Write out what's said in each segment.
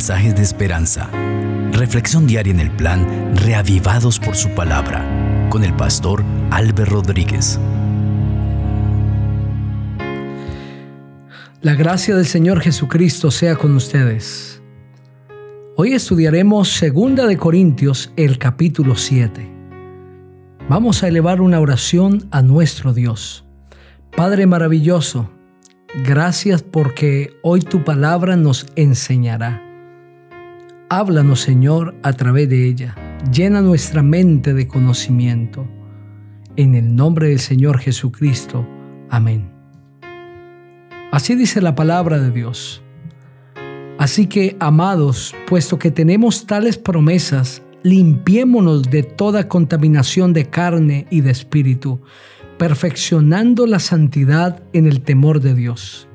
mensajes de esperanza. Reflexión diaria en el plan Reavivados por su palabra con el pastor Álvaro Rodríguez. La gracia del Señor Jesucristo sea con ustedes. Hoy estudiaremos 2 de Corintios, el capítulo 7. Vamos a elevar una oración a nuestro Dios. Padre maravilloso, Gracias porque hoy tu palabra nos enseñará. Háblanos, Señor, a través de ella. Llena nuestra mente de conocimiento. En el nombre del Señor Jesucristo. Amén. Así dice la palabra de Dios. Así que, amados, puesto que tenemos tales promesas, limpiémonos de toda contaminación de carne y de espíritu perfeccionando la santidad en el temor de Dios.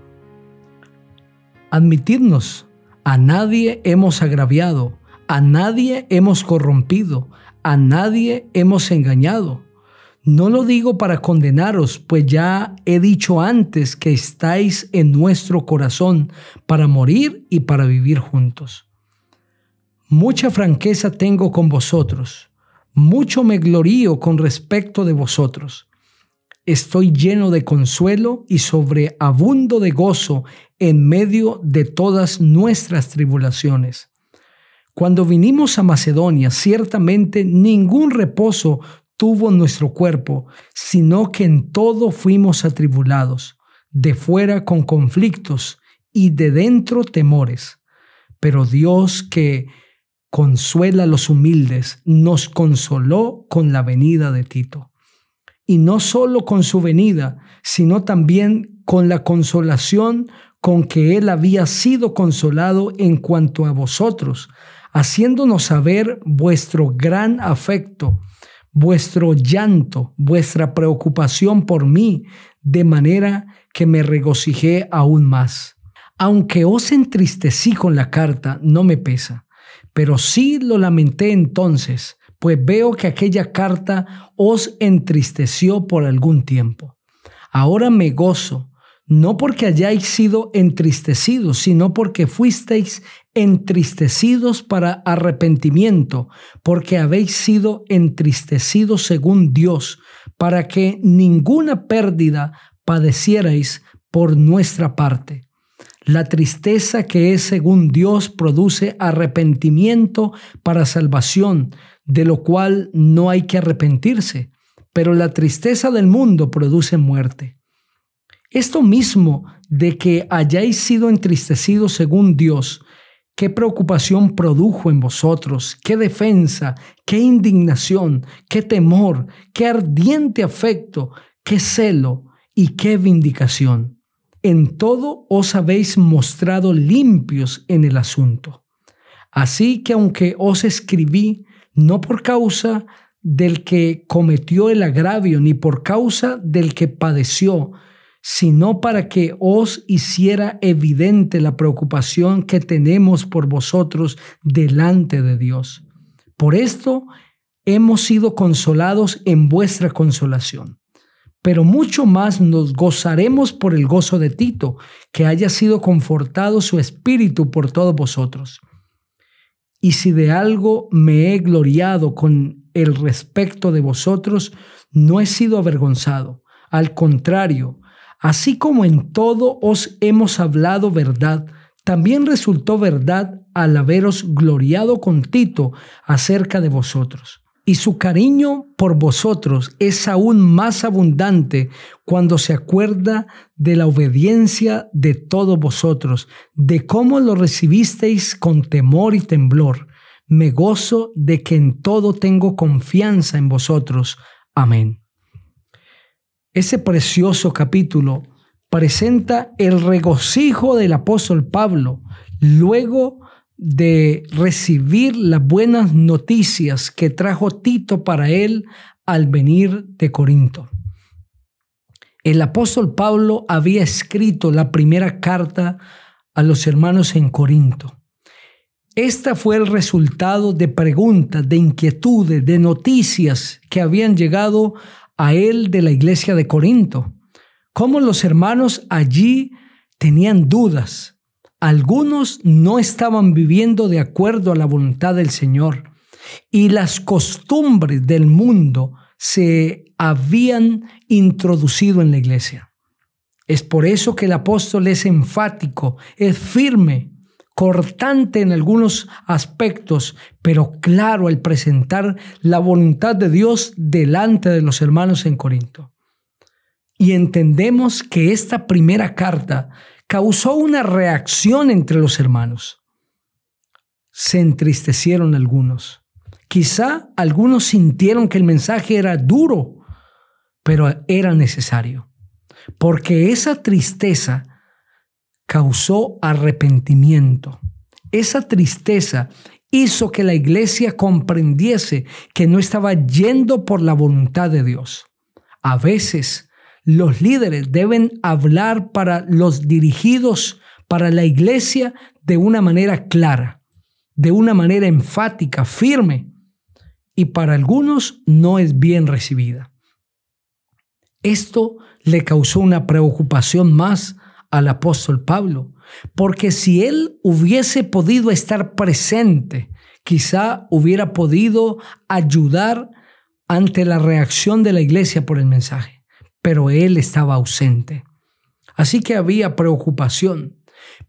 Admitirnos, a nadie hemos agraviado, a nadie hemos corrompido, a nadie hemos engañado. No lo digo para condenaros, pues ya he dicho antes que estáis en nuestro corazón para morir y para vivir juntos. Mucha franqueza tengo con vosotros, mucho me glorío con respecto de vosotros estoy lleno de consuelo y sobreabundo de gozo en medio de todas nuestras tribulaciones. Cuando vinimos a Macedonia, ciertamente ningún reposo tuvo nuestro cuerpo, sino que en todo fuimos atribulados, de fuera con conflictos y de dentro temores. Pero Dios que consuela a los humildes, nos consoló con la venida de Tito y no solo con su venida, sino también con la consolación con que Él había sido consolado en cuanto a vosotros, haciéndonos saber vuestro gran afecto, vuestro llanto, vuestra preocupación por mí, de manera que me regocijé aún más. Aunque os entristecí con la carta, no me pesa, pero sí lo lamenté entonces, pues veo que aquella carta os entristeció por algún tiempo. Ahora me gozo, no porque hayáis sido entristecidos, sino porque fuisteis entristecidos para arrepentimiento, porque habéis sido entristecidos según Dios, para que ninguna pérdida padecierais por nuestra parte. La tristeza que es según Dios produce arrepentimiento para salvación, de lo cual no hay que arrepentirse, pero la tristeza del mundo produce muerte. Esto mismo de que hayáis sido entristecidos según Dios, qué preocupación produjo en vosotros, qué defensa, qué indignación, qué temor, qué ardiente afecto, qué celo y qué vindicación. En todo os habéis mostrado limpios en el asunto. Así que aunque os escribí no por causa del que cometió el agravio, ni por causa del que padeció, sino para que os hiciera evidente la preocupación que tenemos por vosotros delante de Dios. Por esto hemos sido consolados en vuestra consolación. Pero mucho más nos gozaremos por el gozo de Tito, que haya sido confortado su espíritu por todos vosotros y si de algo me he gloriado con el respecto de vosotros, no he sido avergonzado. Al contrario, así como en todo os hemos hablado verdad, también resultó verdad al haberos gloriado con Tito acerca de vosotros y su cariño por vosotros es aún más abundante cuando se acuerda de la obediencia de todos vosotros, de cómo lo recibisteis con temor y temblor. Me gozo de que en todo tengo confianza en vosotros. Amén. Ese precioso capítulo presenta el regocijo del apóstol Pablo luego de recibir las buenas noticias que trajo Tito para él al venir de Corinto. El apóstol Pablo había escrito la primera carta a los hermanos en Corinto. Esta fue el resultado de preguntas, de inquietudes, de noticias que habían llegado a él de la iglesia de Corinto. Cómo los hermanos allí tenían dudas, algunos no estaban viviendo de acuerdo a la voluntad del Señor y las costumbres del mundo se habían introducido en la iglesia. Es por eso que el apóstol es enfático, es firme, cortante en algunos aspectos, pero claro al presentar la voluntad de Dios delante de los hermanos en Corinto. Y entendemos que esta primera carta causó una reacción entre los hermanos. Se entristecieron algunos. Quizá algunos sintieron que el mensaje era duro, pero era necesario, porque esa tristeza causó arrepentimiento. Esa tristeza hizo que la iglesia comprendiese que no estaba yendo por la voluntad de Dios. A veces los líderes deben hablar para los dirigidos, para la iglesia, de una manera clara, de una manera enfática, firme, y para algunos no es bien recibida. Esto le causó una preocupación más al apóstol Pablo, porque si él hubiese podido estar presente, quizá hubiera podido ayudar ante la reacción de la iglesia por el mensaje pero él estaba ausente. Así que había preocupación.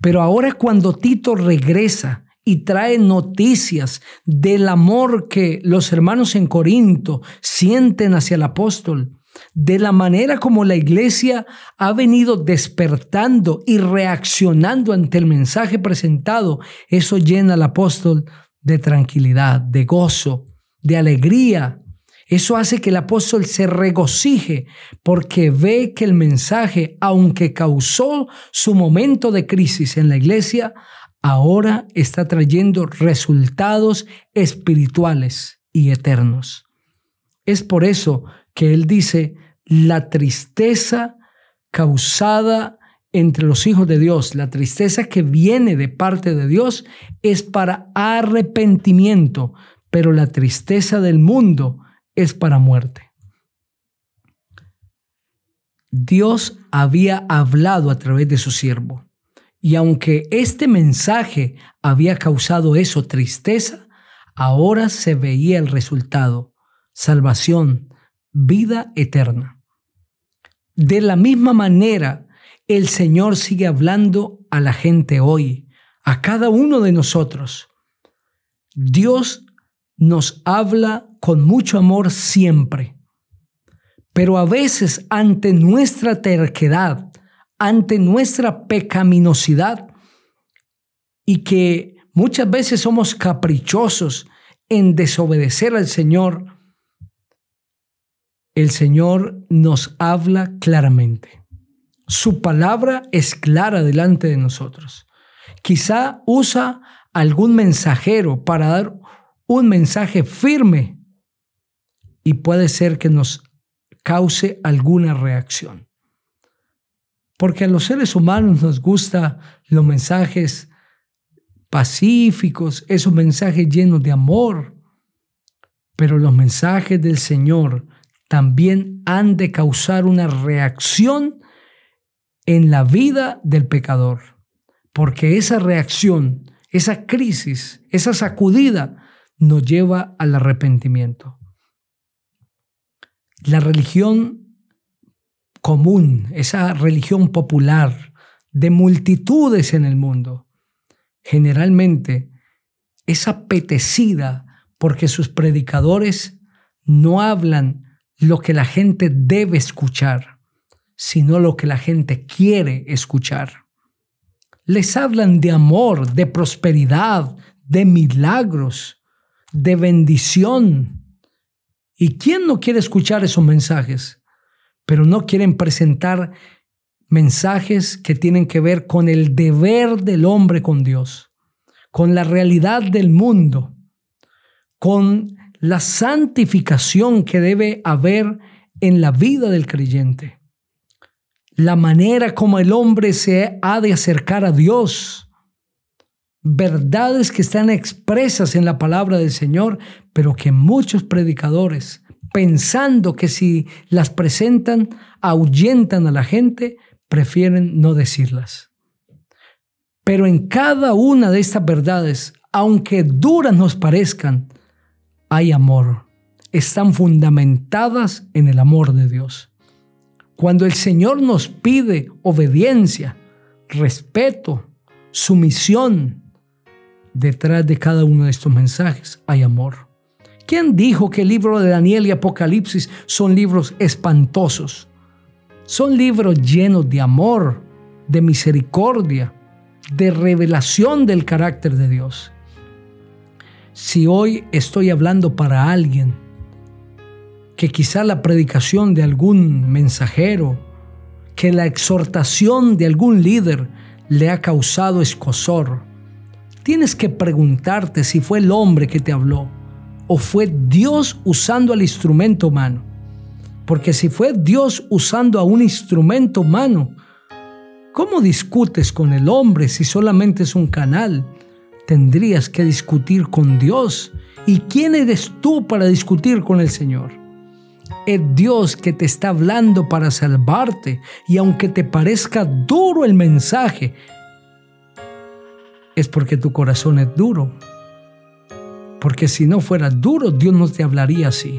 Pero ahora cuando Tito regresa y trae noticias del amor que los hermanos en Corinto sienten hacia el apóstol, de la manera como la iglesia ha venido despertando y reaccionando ante el mensaje presentado, eso llena al apóstol de tranquilidad, de gozo, de alegría, eso hace que el apóstol se regocije porque ve que el mensaje, aunque causó su momento de crisis en la iglesia, ahora está trayendo resultados espirituales y eternos. Es por eso que él dice, la tristeza causada entre los hijos de Dios, la tristeza que viene de parte de Dios es para arrepentimiento, pero la tristeza del mundo es para muerte. Dios había hablado a través de su siervo. Y aunque este mensaje había causado eso, tristeza, ahora se veía el resultado, salvación, vida eterna. De la misma manera, el Señor sigue hablando a la gente hoy, a cada uno de nosotros. Dios nos habla con mucho amor siempre. Pero a veces ante nuestra terquedad, ante nuestra pecaminosidad, y que muchas veces somos caprichosos en desobedecer al Señor, el Señor nos habla claramente. Su palabra es clara delante de nosotros. Quizá usa algún mensajero para dar un mensaje firme y puede ser que nos cause alguna reacción. Porque a los seres humanos nos gustan los mensajes pacíficos, esos mensajes llenos de amor, pero los mensajes del Señor también han de causar una reacción en la vida del pecador, porque esa reacción, esa crisis, esa sacudida nos lleva al arrepentimiento. La religión común, esa religión popular de multitudes en el mundo, generalmente es apetecida porque sus predicadores no hablan lo que la gente debe escuchar, sino lo que la gente quiere escuchar. Les hablan de amor, de prosperidad, de milagros, de bendición. ¿Y quién no quiere escuchar esos mensajes? Pero no quieren presentar mensajes que tienen que ver con el deber del hombre con Dios, con la realidad del mundo, con la santificación que debe haber en la vida del creyente, la manera como el hombre se ha de acercar a Dios verdades que están expresas en la palabra del Señor, pero que muchos predicadores, pensando que si las presentan, ahuyentan a la gente, prefieren no decirlas. Pero en cada una de estas verdades, aunque duras nos parezcan, hay amor. Están fundamentadas en el amor de Dios. Cuando el Señor nos pide obediencia, respeto, sumisión, detrás de cada uno de estos mensajes hay amor. ¿Quién dijo que el libro de Daniel y Apocalipsis son libros espantosos? Son libros llenos de amor, de misericordia, de revelación del carácter de Dios. Si hoy estoy hablando para alguien que quizá la predicación de algún mensajero, que la exhortación de algún líder le ha causado escosor, tienes que preguntarte si fue el hombre que te habló o fue Dios usando al instrumento humano. Porque si fue Dios usando a un instrumento humano, ¿cómo discutes con el hombre si solamente es un canal? Tendrías que discutir con Dios. ¿Y quién eres tú para discutir con el Señor? Es Dios que te está hablando para salvarte y aunque te parezca duro el mensaje, es porque tu corazón es duro. Porque si no fuera duro, Dios no te hablaría así.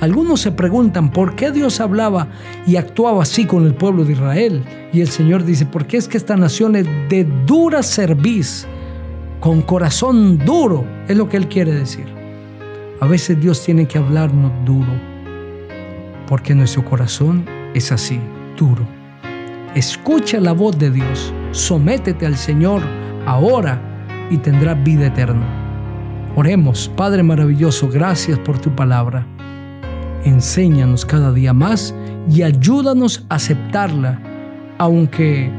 Algunos se preguntan por qué Dios hablaba y actuaba así con el pueblo de Israel. Y el Señor dice, porque es que esta nación es de dura cerviz, con corazón duro, es lo que Él quiere decir. A veces Dios tiene que hablarnos duro, porque nuestro corazón es así, duro. Escucha la voz de Dios, sométete al Señor ahora y tendrás vida eterna. Oremos, Padre maravilloso, gracias por tu palabra enséñanos cada día más y ayúdanos a aceptarla, aunque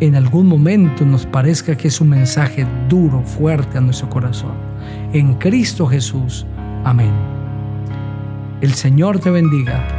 en algún momento nos parezca que es un mensaje duro, fuerte a nuestro corazón. En Cristo Jesús. Amén. El Señor te bendiga